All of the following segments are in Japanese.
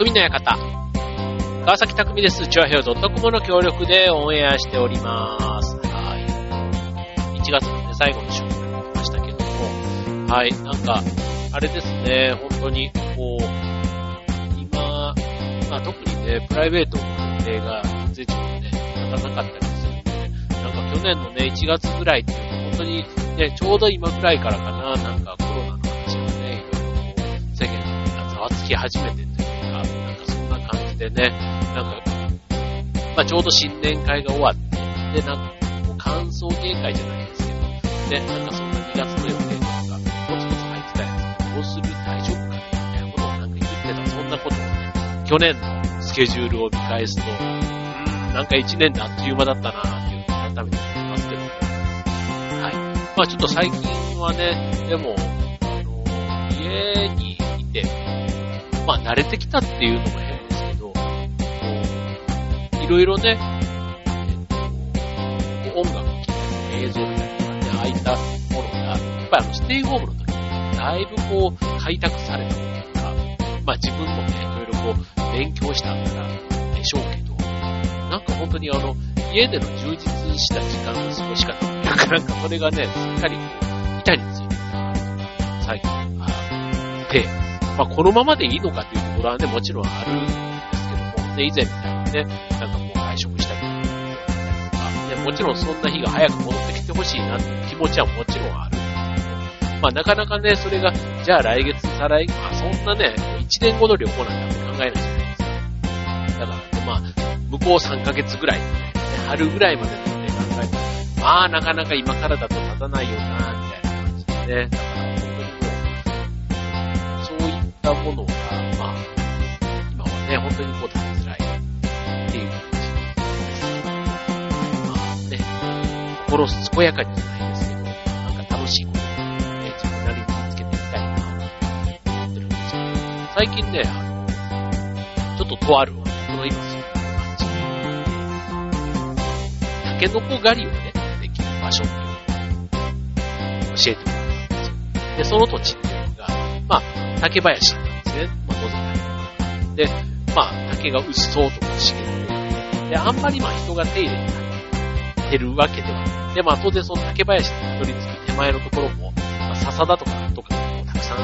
匠の館。川崎匠です。チュアヘオ .com の協力でオンエアしております。はい。1月のね、最後の週になりましたけども、はい、なんか、あれですね、本当に、こう、今、まあ特にね、プライベートの予定が全然ね、立たなかったりするんで、なんか去年のね、1月ぐらいっていうと、本当にね、ちょうど今ぐらいからかな、なんかコロナの話がね、いろいろこう、世間がざわつき始めてとでね、なんか、まあちょうど新年会が終わって、で、なんか、もう感想芸会じゃないですけど、ね、なんかそんな2月の予定とか、ポツポツ入ってたやつ、どうする大丈夫かみたいなことをなんか言ってた、そんなことをね、去年のスケジュールを見返すと、うん、なんか1年であっという間だったなっていうのを改めて思いますけど、はい。まあちょっと最近はね、でも、あの、家にいて、まあ慣れてきたっていうのも、ろいろね、音楽を聴いたり、映像見たりとかね、ああいったものが、やっぱりあの、ステイホームの時に、だいぶこう、開拓されたというか、まあ自分もね、いろいろこう、勉強したんだらでしょうけど、なんか本当にあの、家での充実した時間の過ごし方、なかなかそれがね、すっかり、板についてた最近。あって、まあこのままでいいのかというところはね、もちろんあるんですけども、ね、以前みたいにね、なんかもう外食したりとか、ね、もちろんそんな日が早く戻ってきてほしいなっていう気持ちはもちろんあるんですけど、まあなかなかね、それが、じゃあ来月、再来月、まあそんなね、1年後の旅行なんて考えないじゃないですか。だからね、まあ、向こう3ヶ月ぐらい、ね、春ぐらいまでのね、考えて、まあなかなか今からだと立たないよな、みたいな感じでね。だから本当にもう、そういったものが、まあ、今はね、本当にこうっていう感じです。まあね、心健やかにじゃないですけど、なんか楽しいことをね、自分なりに見つけていきたいなと思ってるんですけど、最近ね、あの、ちょっととある、この今する感じタケノコ狩りをね、できる場所っていうのを教えてもらったんですよ。で、その土地っていうのが、まあ、竹林なんですね。まあ、当然で、まあ、竹が薄そうとか茂っていて、で、あんまりまあ人が手入れに入ってるわけではない。で、まあ当然その竹林にたどり着く手前のところも、まあ、笹だとかとかもたくさん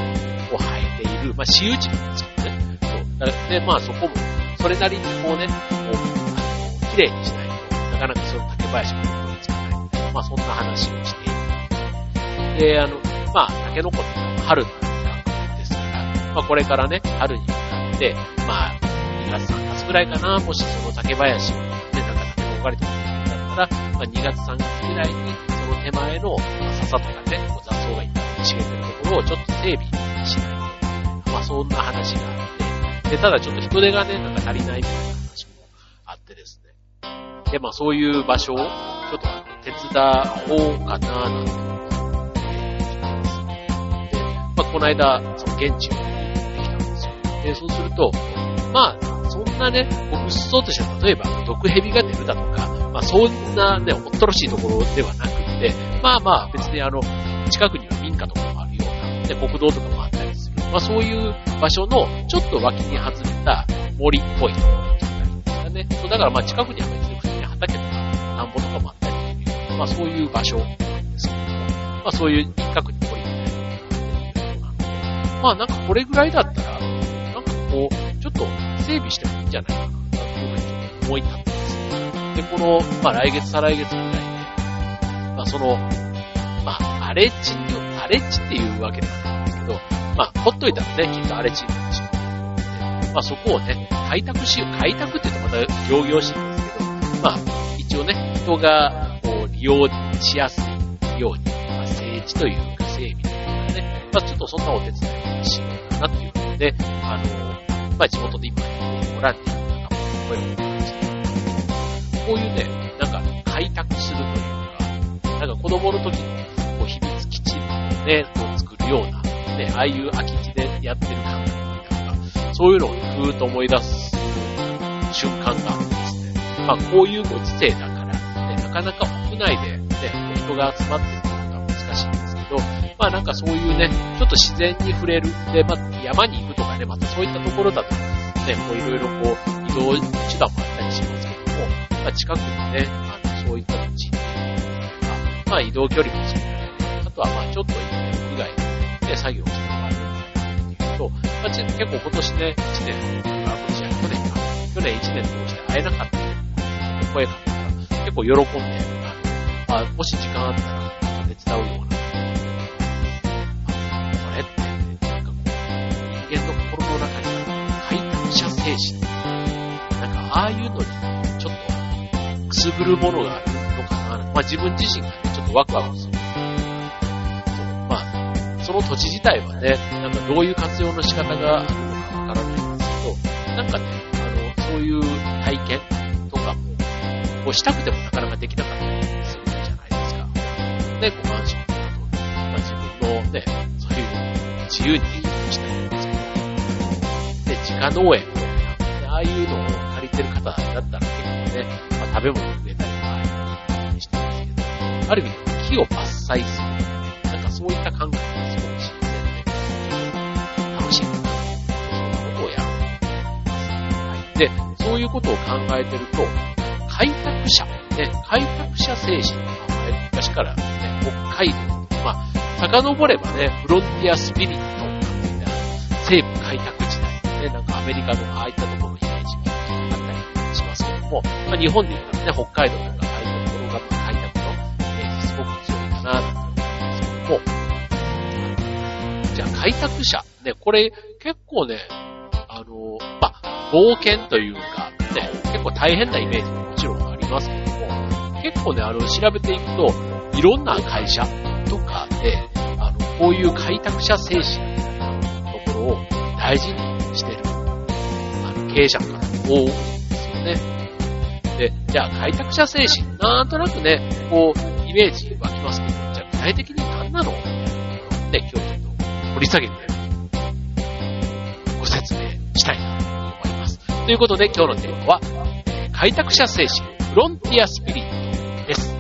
こう生えている、まあ私有地なんですけどね。そう。で、まあそこも、それなりにこうね、こう、綺麗にしないと、なかなかその竹林にたどり着かない、まあそんな話をしている。で、あの、まあ、タケノコって春のですから、まあこれからね、春に向かって、まあ、月3月ぐらいかな、もしその竹林をね、なんかタケノコ狩りとかやるんだったら、まあ2月3月ぐらいに、その手前の、まあ、笹とかね、こう雑草がいっぱい茂ってるところをちょっと整備しないと。まあそんな話があって、で、ただちょっと人手がね、なんか足りないみたいな話もあってですね。で、まあそういう場所を、ちょっと手伝おうかな、なんて思ってます。で、まあこの間、その現地を見に行ってきたんですよ。で、そうすると、まあ、んなね、こううっそうとした、例えば、毒蛇が出るだとか、まあそんなね、おっとろしいところではなくて、まあまあ別にあの、近くには民家とかもあるような、で、国道とかもあったりする。まあそういう場所の、ちょっと脇に外れた森っぽいところって言ったらいいんですかね。そう、だからまあ近くには別に普通に畑とか、田んぼとかもあったりする。まあそういう場所なんですけども、まあそういう一角に森みたいなのがあっていうなので、まあなんかこれぐらいだったら、なんかこう、ちょっと整備してもいいんじゃないかな、というふうにちょっと思い立ったんです。で、この、まあ来月、再来月ぐらいで、まあその、まあ荒れ地によ荒れ地っていうわけではないんですけど、まあほっといたらね、きっと荒れ地になってしまうので。まあそこをね、開拓しよう。開拓って言うとまた行々しいんですけど、まあ一応ね、人がこう利用しやすいように、まあ整地というか整備というかね、まあちょっとそんなお手伝いをしようかなっていうことで、あの、まあ地元で今やってるボランティアの仲間に声をかけました。こういうね、なんか開拓するというか、なんか子供の時のこう秘密基地をね、こう作るような、ね、ああいう空き地でやってる感覚みたいな、そういうのをふーっと思い出す瞬間があってですね。まあこういうご時世だから、ね、なかなか屋内でね、人が集まってるのが難しいんですけど、まあなんかそういうね、ちょっと自然に触れる。で、まあ山に行くとかね、またそういったところだと、ね、こういろいろこう、移動手段もあったりしますけども、まあ、近くにね、あの、そういった土地っていうのが、まあ、移動距離も少ない。あとは、まあ、ちょっと屋外で作業するのがあるっていうと、まあ、結構今年ね、1年、あ、今年は去年か、去年1年通して会えなかった声かけたら、結構喜んで、あもし時間あったら、手伝う精神。なんか、ああいうのに、ちょっと、くすぐるものがあるのかな。まあ自分自身がね、ちょっとワクワクする。そうまあ、その土地自体はね、なんかどういう活用の仕方があるのかわからないんですけど、なんかね、あの、そういう体験とかも、こうしたくてもなかなかできなかったりするじゃないですか。ね、ごマンションとかと、まあ、自分のね、そういう自由にできるようにしたいんですけど、で、自家農園ああいうのを借りてる方だったら結構ね、まあ、食べ物植えたりとか、してますけど、ある意味木を伐採する。なんかそういった考えがすごく新鮮で、楽しいな。そんなことをやろうと思います。はい。で、そういうことを考えてると、開拓者、ね、開拓者精神の名前、昔からね、北海道、まあ、遡ればね、フロンティアスピリットなんていった西部開拓、ね、なんかアメリカのああいったところのイメージがあったりしますけども、まあ、日本で言ったらね、北海道とかああいったところが開拓のイメージすごく強いかなと思うんですけども、じゃあ開拓者、ね、これ結構ね、あの、まあ、冒険というか、ね、結構大変なイメージももちろんありますけども、結構ね、あの、調べていくと、いろんな会社とかで、あの、こういう開拓者精神みたいなところを大事に、経営者の方多いですよね。で、じゃあ開拓者精神、なんとなくね、こう、イメージ湧きますけど、じゃあ具体的に何なのね、今日ちょっと掘り下げて、ご説明したいなと思います。ということで今日のテーマは、開拓者精神、フロンティアスピリットです。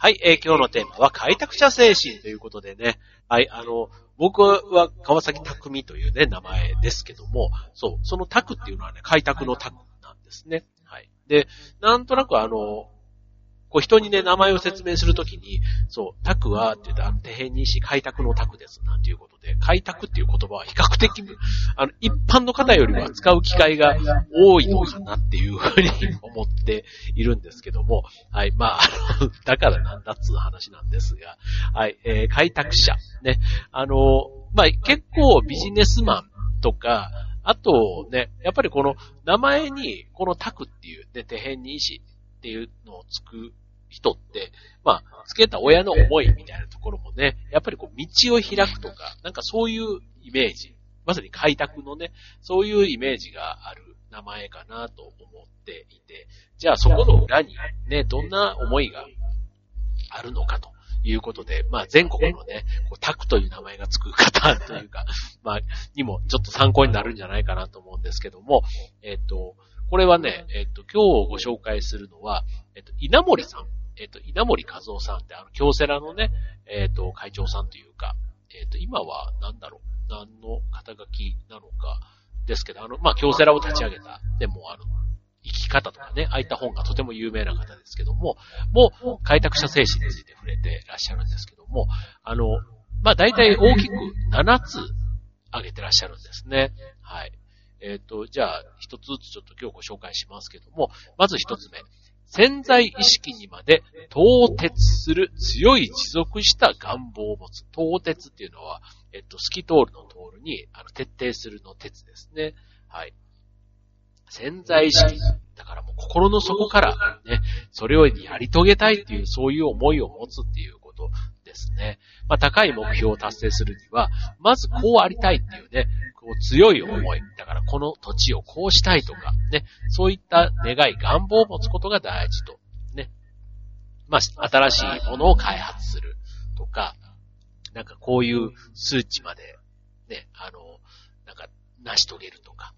はい、えー、今日のテーマは開拓者精神ということでね、はい、あの、僕は川崎匠というね、名前ですけども、そう、その拓っていうのはね、開拓の拓なんですね。はい。で、なんとなくあの、こう人にね、名前を説明するときに、そう、拓はって言ったら、手辺にし開拓の拓です、なんていうことで、開拓っていう言葉は比較的、あの、一般の方よりは使う機会が多いのかなっていうふうに思っているんですけども、はい、まあ、あの、だからなんだっつう話なんですが、はい、えー、開拓者、ね、あの、まあ、結構ビジネスマンとか、あとね、やっぱりこの名前に、この拓っていうね、手辺に石っていうのをつく人って、まあ、つけた親の思いみたいなところもね、やっぱりこう、道を開くとか、なんかそういうイメージ、まさに開拓のね、そういうイメージがある名前かなと思っていて、じゃあそこの裏にね、どんな思いがあるのかということで、まあ全国のね、こうタクという名前がつく方というか、まあ、にもちょっと参考になるんじゃないかなと思うんですけども、えっ、と、これはね、えっ、と、今日ご紹介するのは、えっ、と、稲森さん。えっ、と、稲森和夫さんって、あの、京セラのね、えっ、と、会長さんというか、えっ、と、今は、なんだろう、何の肩書きなのか、ですけど、あの、まあ、京セラを立ち上げた、でも、あの、生き方とかね、ああいった本がとても有名な方ですけども、もう、開拓者精神について触れてらっしゃるんですけども、あの、まあ、大体大きく7つ挙げてらっしゃるんですね。はい。えっ、ー、と、じゃあ、一つずつちょっと今日ご紹介しますけども、まず一つ目。潜在意識にまで凍結する強い持続した願望を持つ。凍結っていうのは、えっと、透き通るの通るに、あの、徹底するの鉄ですね。はい。潜在意識。だからもう心の底からね、それをやり遂げたいっていう、そういう思いを持つっていうことですね。まあ、高い目標を達成するには、まずこうありたいっていうね、こう強い思い。この土地をこうしたいとか、ね、そういった願い、願望を持つことが大事と、ね、まあ、新しいものを開発するとか、なんかこういう数値まで、ね、あの、なんか、成し遂げるとか、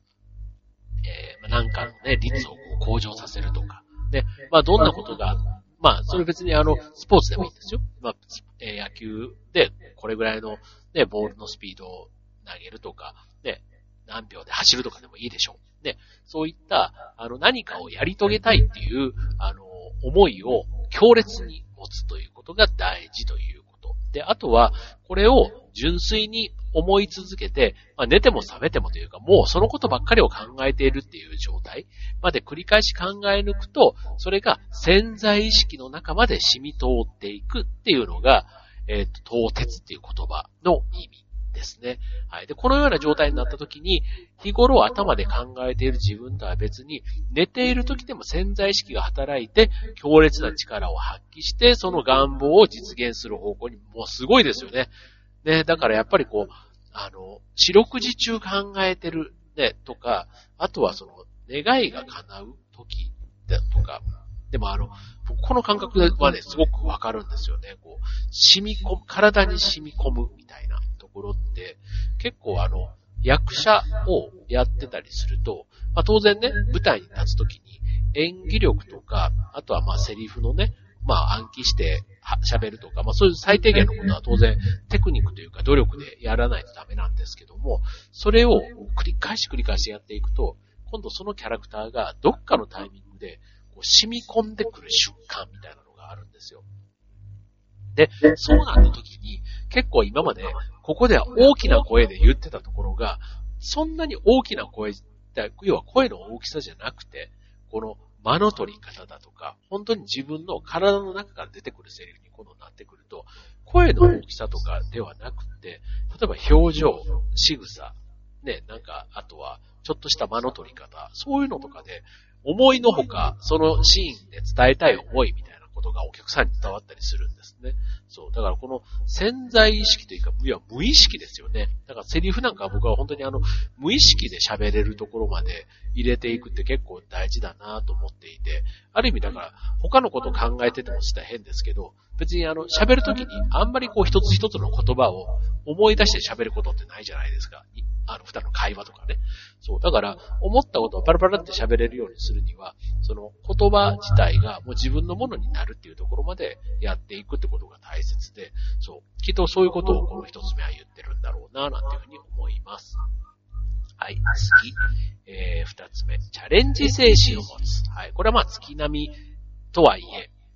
えー、なんかのね、率を向上させるとか、ね、まあ、どんなことが、まあ、それ別にあの、スポーツでもいいんですよ。まあ、え、野球でこれぐらいのね、ボールのスピードを投げるとか、ね、何秒で走るとかでもいいでしょう。ね、そういった、あの、何かをやり遂げたいっていう、あの、思いを強烈に持つということが大事ということ。で、あとは、これを純粋に思い続けて、まあ、寝ても覚めてもというか、もうそのことばっかりを考えているっていう状態まで繰り返し考え抜くと、それが潜在意識の中まで染み通っていくっていうのが、えっ、ー、と、凍結っていう言葉の意味ですね。はい。で、このような状態になった時に、日頃頭で考えている自分とは別に、寝ている時でも潜在意識が働いて、強烈な力を発揮して、その願望を実現する方向に、もうすごいですよね。ね、だからやっぱりこう、あの、四六時中考えてる、ね、とか、あとはその、願いが叶う時だとか、でもあの、この感覚はね、すごくわかるんですよね。こう、染み込む、体に染み込むみたいなところって、結構あの、役者をやってたりすると、まあ、当然ね、舞台に立つときに演技力とか、あとはまあセリフのね、まあ暗記して喋るとか、まあそういう最低限のことは当然テクニックというか努力でやらないとダメなんですけども、それを繰り返し繰り返しやっていくと、今度そのキャラクターがどっかのタイミングでこう染み込んでくる瞬間みたいなのがあるんですよ。で、そうなった時に、結構今まで、ここでは大きな声で言ってたところが、そんなに大きな声、要は声の大きさじゃなくて、この間の取り方だとか、本当に自分の体の中から出てくるセリフに今度なってくると、声の大きさとかではなくて、例えば表情、仕草、ね、なんか、あとは、ちょっとした間の取り方、そういうのとかで、思いのほか、そのシーンで伝えたい思いみたいな。ことがお客さんに伝わったりするんですね。そう。だからこの潜在意識というか、いや、無意識ですよね。だからセリフなんか僕は本当にあの、無意識で喋れるところまで入れていくって結構大事だなと思っていて、ある意味だから他のこと考えててもしたら変ですけど、別にあの、喋るときにあんまりこう一つ一つの言葉を思い出して喋ることってないじゃないですか。あの、二人の会話とかね。そう。だから、思ったことをパラパラって喋れるようにするには、その言葉自体がもう自分のものになるっていうところまでやっていくってことが大切で、そう。きっとそういうことをこの一つ目は言ってるんだろうな、なんていうふうに思います。はい、次。えー、二つ目。チャレンジ精神を持つ。はい。これはまあ月並みとはい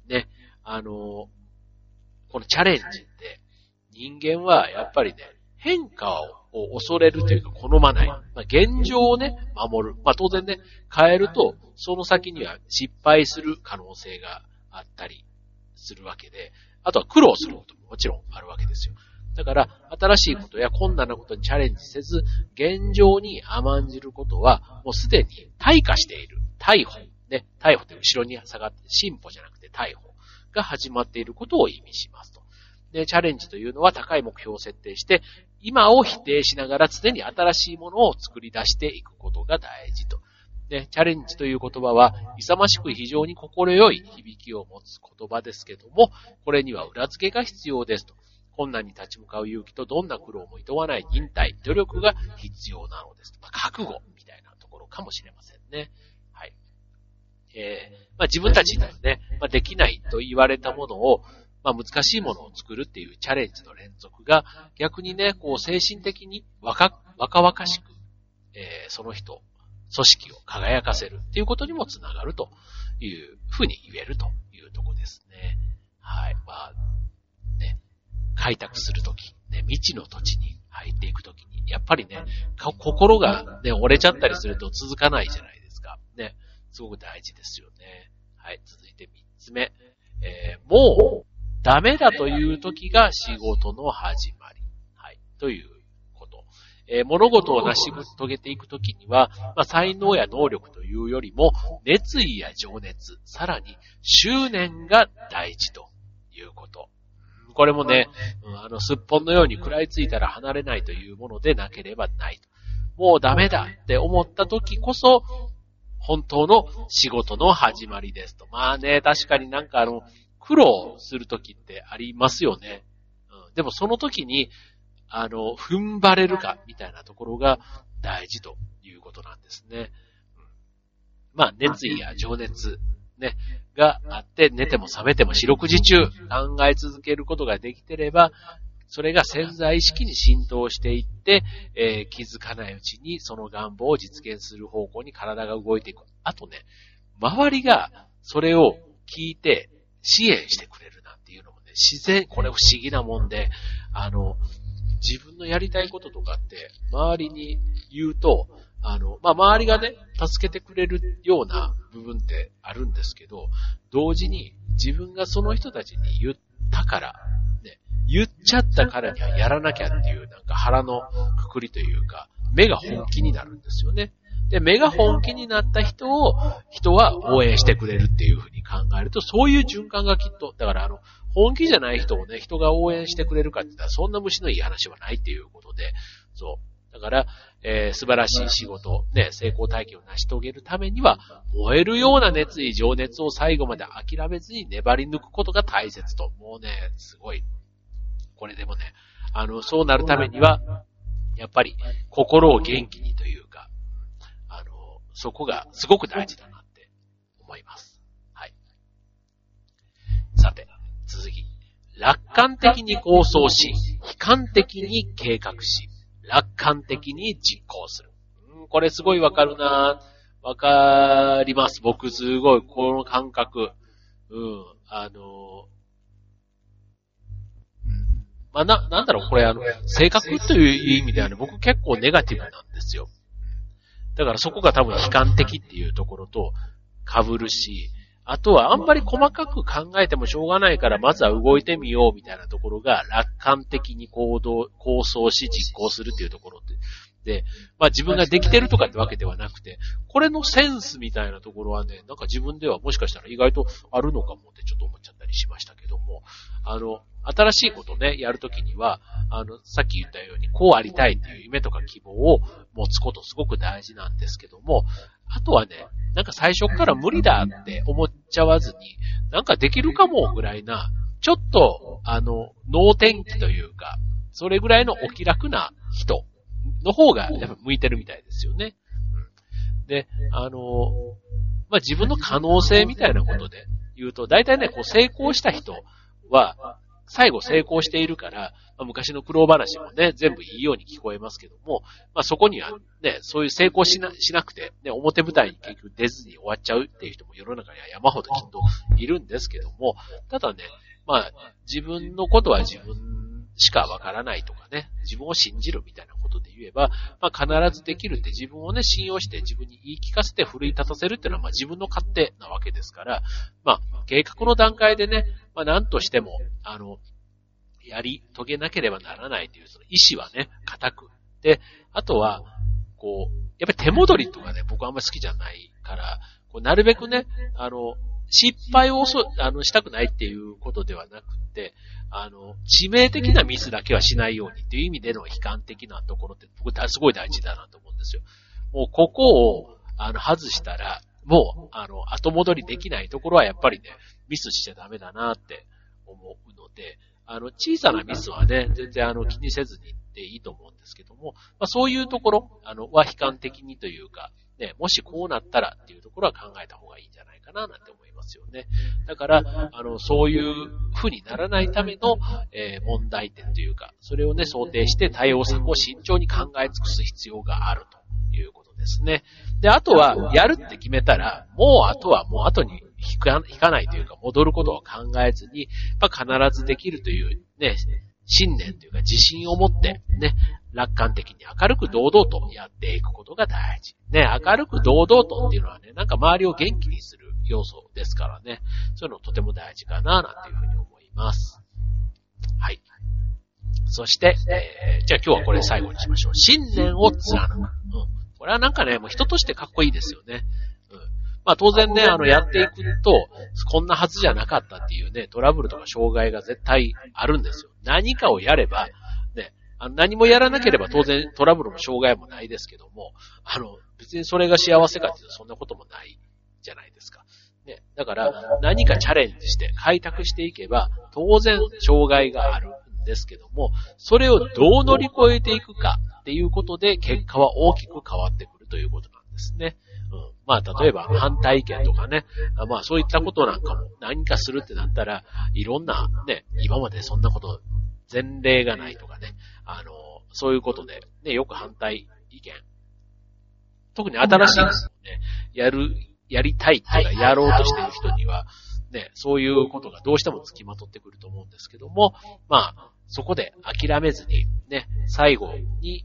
え、ね。あの、このチャレンジって、人間はやっぱりね、変化を恐れるというか好まない。まあ、現状をね、守る。まあ、当然ね、変えると、その先には失敗する可能性があったりするわけで、あとは苦労することももちろんあるわけですよ。だから、新しいことや困難なことにチャレンジせず、現状に甘んじることは、もうすでに退化している。逮捕。ね、逮捕って後ろに下がって、進歩じゃなくて逮捕が始まっていることを意味しますと。で、チャレンジというのは高い目標を設定して、今を否定しながら常に新しいものを作り出していくことが大事と。で、チャレンジという言葉は、勇ましく非常に心よい響きを持つ言葉ですけども、これには裏付けが必要ですと。困難に立ち向かう勇気とどんな苦労も厭わない忍耐、努力が必要なのですと。まあ、覚悟みたいなところかもしれませんね。えー、まあ、自分たちでね、まあ、できないと言われたものを、まあ難しいものを作るっていうチャレンジの連続が逆にね、こう精神的に若、若々しく、えー、その人、組織を輝かせるっていうことにもつながるというふうに言えるというとこですね。はい。まあ、ね、開拓するとき、ね、未知の土地に入っていくときに、やっぱりね、心がね、折れちゃったりすると続かないじゃないですか。ね、すごく大事ですよね。はい。続いて三つ目。えー、もう、ダメだという時が仕事の始まり。はい。ということ。えー、物事を成し遂げていくときには、まあ、才能や能力というよりも、熱意や情熱、さらに執念が大事ということ。これもね、うん、あの、すっぽんのように食らいついたら離れないというものでなければない。もうダメだって思った時こそ、本当の仕事の始まりですと。まあね、確かになんかあの、苦労するときってありますよね。うん、でもその時に、あの、踏ん張れるか、みたいなところが大事ということなんですね。うん、まあ、熱意や情熱、ね、があって、寝ても覚めても四六時中考え続けることができてれば、それが潜在意識に浸透していって、えー、気づかないうちにその願望を実現する方向に体が動いていく。あとね、周りがそれを聞いて支援してくれるなんていうのもね、自然、これ不思議なもんで、あの、自分のやりたいこととかって、周りに言うと、あの、まあ、周りがね、助けてくれるような部分ってあるんですけど、同時に自分がその人たちに言ったから、言っちゃったからにはやらなきゃっていう、なんか腹のくくりというか、目が本気になるんですよね。で、目が本気になった人を、人は応援してくれるっていうふうに考えると、そういう循環がきっと、だからあの、本気じゃない人をね、人が応援してくれるかって言ったら、そんな虫のいい話はないっていうことで、そう。だから、えー、素晴らしい仕事、ね、成功体験を成し遂げるためには、燃えるような熱意、情熱を最後まで諦めずに粘り抜くことが大切と。もうね、すごい。これでもね、あの、そうなるためには、やっぱり、心を元気にというか、あの、そこがすごく大事だなって思います。はい。さて、続き。楽観的に構想し、悲観的に計画し、楽観的に実行する。うん、これすごいわかるなわかります。僕すごい、この感覚。うん、あの、まあ、な、なんだろう、これあの、性格という意味ではね、僕結構ネガティブなんですよ。だからそこが多分悲観的っていうところと被るし、あとはあんまり細かく考えてもしょうがないから、まずは動いてみようみたいなところが楽観的に行動、構想し実行するっていうところって。で、まあ自分ができてるとかってわけではなくて、これのセンスみたいなところはね、なんか自分ではもしかしたら意外とあるのかもってちょっと思っちゃったりしましたけども、あの、新しいことね、やるときには、あの、さっき言ったように、こうありたいっていう夢とか希望を持つことすごく大事なんですけども、あとはね、なんか最初から無理だって思っちゃわずに、なんかできるかもぐらいな、ちょっと、あの、脳天気というか、それぐらいのお気楽な人の方がやっぱ向いてるみたいですよね。うん、で、あの、まあ、自分の可能性みたいなことで言うと、大体ね、こう成功した人は、最後成功しているから、まあ、昔の苦労話もね、全部いいように聞こえますけども、まあ、そこにはね、そういう成功しな、しなくて、ね、表舞台に結局出ずに終わっちゃうっていう人も世の中には山ほどきっといるんですけども、ただね、まあ、自分のことは自分しかわからないとかね、自分を信じるみたいなことで言えば、まあ、必ずできるって自分をね、信用して自分に言い聞かせて奮い立たせるっていうのは、まあ、自分の勝手なわけですから、まあ、計画の段階でね、まあ、何としても、あの、やり遂げなければならないという、その意志はね、固く。で、あとは、こう、やっぱり手戻りとかね、僕あんまり好きじゃないから、こうなるべくね、あの、失敗をあのしたくないっていうことではなくて、あの、致命的なミスだけはしないようにっていう意味での悲観的なところって僕すごい大事だなと思うんですよ。もうここを、あの、外したら、もう、あの、後戻りできないところはやっぱりね、ミスしちゃダメだなって思うので、あの、小さなミスはね、全然あの、気にせずにでいいと思うんですけども、まあそういうところ、あの、は悲観的にというか、ね、もしこうなったらっていうところは考えた方がいいんじゃないかななんて思いますよね。だから、あの、そういう風にならないための、えー、問題点というか、それをね、想定して対応策を慎重に考え尽くす必要があるということですね。で、あとは、やるって決めたら、もうあとはもう後に引か引かないというか、戻ることを考えずに、まあ、必ずできるというね、信念というか自信を持って、ね、楽観的に明るく堂々とやっていくことが大事。ね、明るく堂々とっていうのはね、なんか周りを元気にする要素ですからね、そういうのとても大事かな、なんていうふうに思います。はい。そして、えー、じゃあ今日はこれ最後にしましょう。信念を貫く。うん。これはなんかね、もう人としてかっこいいですよね。まあ当然ね、あの、やっていくと、こんなはずじゃなかったっていうね、トラブルとか障害が絶対あるんですよ。何かをやれば、ね、あの何もやらなければ当然トラブルも障害もないですけども、あの、別にそれが幸せかっていうとそんなこともないじゃないですか。ね、だから何かチャレンジして開拓していけば、当然障害があるんですけども、それをどう乗り越えていくかっていうことで結果は大きく変わってくるということなんですね。うん、まあ、例えば反対意見とかね、まあそういったことなんかも何かするってなったら、いろんなね、今までそんなこと前例がないとかね、あの、そういうことで、ね、よく反対意見。特に新しいですね、やる、やりたいっていうか、やろうとしている人には、ね、そういうことがどうしても付きまとってくると思うんですけども、まあ、そこで諦めずに、ね、最後に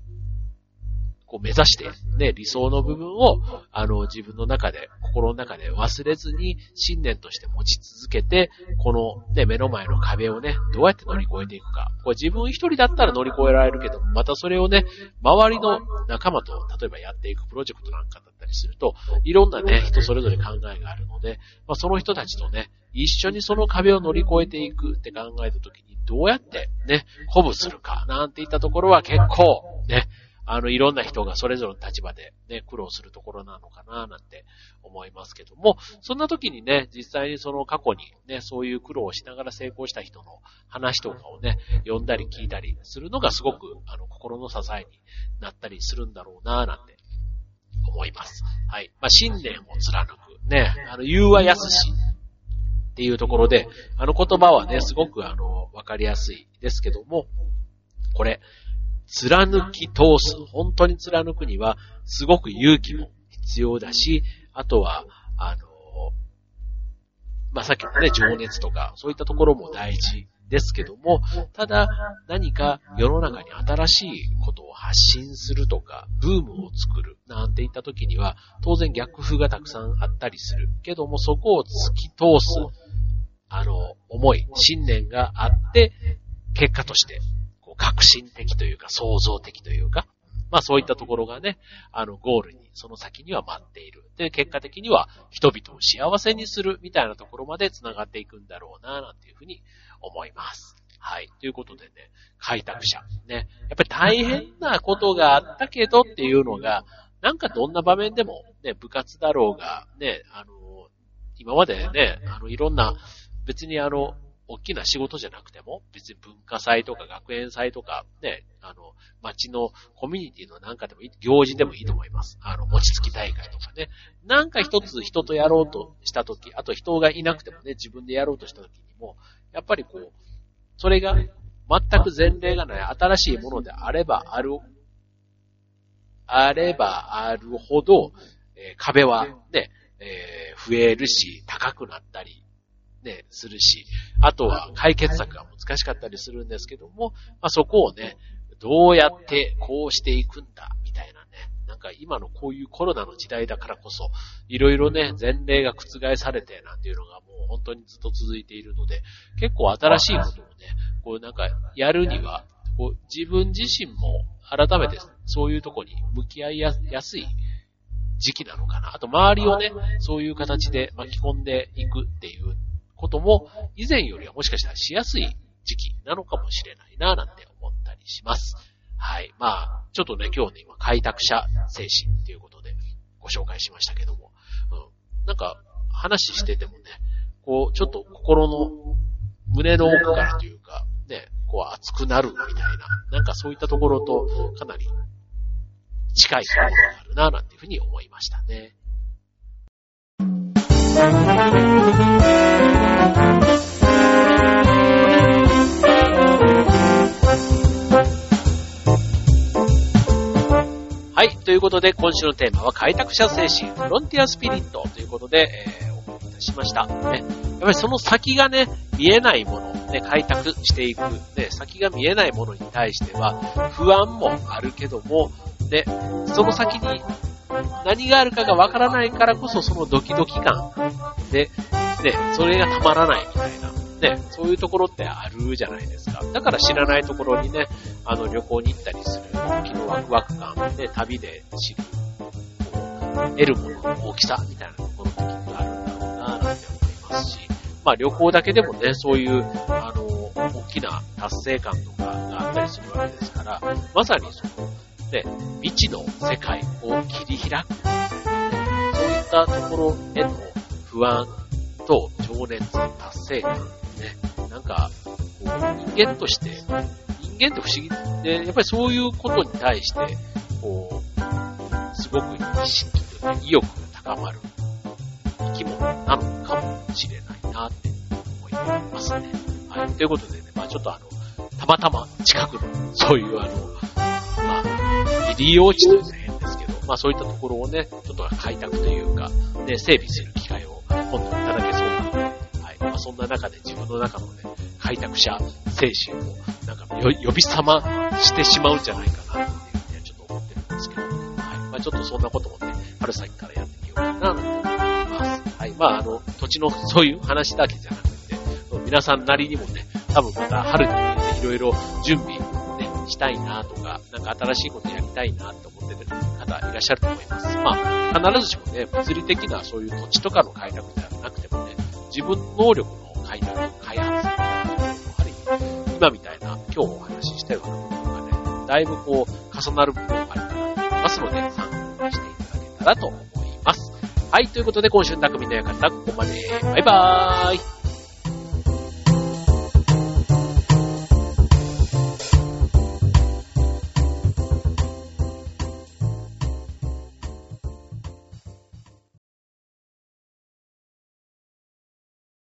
こう目指して、ね、理想の部分を、あの、自分の中で、心の中で忘れずに、信念として持ち続けて、この、ね、目の前の壁をね、どうやって乗り越えていくか。これ自分一人だったら乗り越えられるけど、またそれをね、周りの仲間と、例えばやっていくプロジェクトなんかだったりすると、いろんなね、人それぞれ考えがあるので、まあ、その人たちとね、一緒にその壁を乗り越えていくって考えたときに、どうやってね、鼓舞するか、なんていったところは結構、ね、あの、いろんな人がそれぞれの立場でね、苦労するところなのかな、なんて思いますけども、そんな時にね、実際にその過去にね、そういう苦労をしながら成功した人の話とかをね、読んだり聞いたりするのがすごく、あの、心の支えになったりするんだろうな、なんて思います。はい。まあ、信念を貫く。ね、あの、言うは安しっていうところで、あの言葉はね、すごくあの、わかりやすいですけども、これ、貫き通す、本当に貫くには、すごく勇気も必要だし、あとは、あの、まあ、さっきのね、情熱とか、そういったところも大事ですけども、ただ、何か世の中に新しいことを発信するとか、ブームを作る、なんていった時には、当然逆風がたくさんあったりする。けども、そこを突き通す、あの、思い、信念があって、結果として革新的というか創造的というか、まあそういったところがね、あのゴールに、その先には待っている。で、結果的には人々を幸せにするみたいなところまで繋がっていくんだろうな、なんていうふうに思います。はい。ということでね、開拓者。ね。やっぱり大変なことがあったけどっていうのが、なんかどんな場面でも、ね、部活だろうが、ね、あの、今までね、あの、いろんな、別にあの、大きな仕事じゃなくても、別に文化祭とか学園祭とか、ね、あの、街のコミュニティのなんかでもいい、行事でもいいと思います。あの、餅つき大会とかね。なんか一つ人とやろうとしたとき、あと人がいなくてもね、自分でやろうとしたときにも、やっぱりこう、それが全く前例がない新しいものであればある、あればあるほど、えー、壁はね、えー、増えるし、高くなったり、ね、するし、あとは解決策が難しかったりするんですけども、まあ、そこをね、どうやってこうしていくんだ、みたいなね。なんか今のこういうコロナの時代だからこそ、いろいろね、前例が覆されてなんていうのがもう本当にずっと続いているので、結構新しいことをね、こうなんかやるには、こう自分自身も改めてそういうとこに向き合いやすい時期なのかな。あと周りをね、そういう形で巻き込んでいくっていうことも、以前よりはもしかしたらしやすい時期なのかもしれないな、なんて思ったりします。はい。まあ、ちょっとね、今日ね、今、開拓者精神っていうことでご紹介しましたけども、うん。なんか、話しててもね、こう、ちょっと心の、胸の奥からというか、ね、こう熱くなるみたいな、なんかそういったところとかなり近いところがあるな、なんていうふうに思いましたね。ということで、今週のテーマは開拓者精神、フロンティアスピリットということで、えー、お送りいたしました。ね。やっぱりその先がね、見えないもの、ね、開拓していく、ね、先が見えないものに対しては、不安もあるけども、ね、その先に何があるかがわからないからこそそのドキドキ感で、ね、それがたまらないみたいな、ね、そういうところってあるじゃないですか。だから知らないところにね、あの旅行に行ったりする時のワクワク感、ね、旅で知る、得るものの大きさみたいなところってきっとあるんだろうな、なんて思いますし、まあ旅行だけでもね、そういう、あの、大きな達成感とかがあったりするわけですから、まさにその、ね、未知の世界を切り開く。そういったところへの不安と情熱、達成感、ね、なんか、人間として、人間って不思議で、やっぱりそういうことに対して、こう、すごく意識というか、意欲が高まる生き物なのかもしれないなって思いますね。はい。ということでね、まあちょっとあの、たまたま近くの、そういうあの、まあ、利用地というのは変ですけど、まあそういったところをね、ちょっと開拓というか、ね、整備する機会を今度いただけそうなので、はい。まそんな中で自分の中のね、開拓者精神を、なんか呼び覚ましてしまうんじゃないかなっていうふうにはちょっと思ってるんですけど、はい。まあちょっとそんなこともね、春先からやってみようかな、と思います。はい。まああの、土地のそういう話だけじゃなくて、皆さんなりにもね、多分また春に向けていろいろ準備ね、したいなとか、なんか新しいことやりたいなって思ってる方いらっしゃると思います。まあ、必ずしもね、物理的なそういう土地とかの開拓ではなくてもね、自分能力の開拓、開発みたいなところもあり、今みたいな、今日お話ししたような部分がね、だいぶこう、重なる部分があるかなと思いますので、参考にしていただけたらと思います。はい、ということで今週の匠の館、ここまで。バイバーイ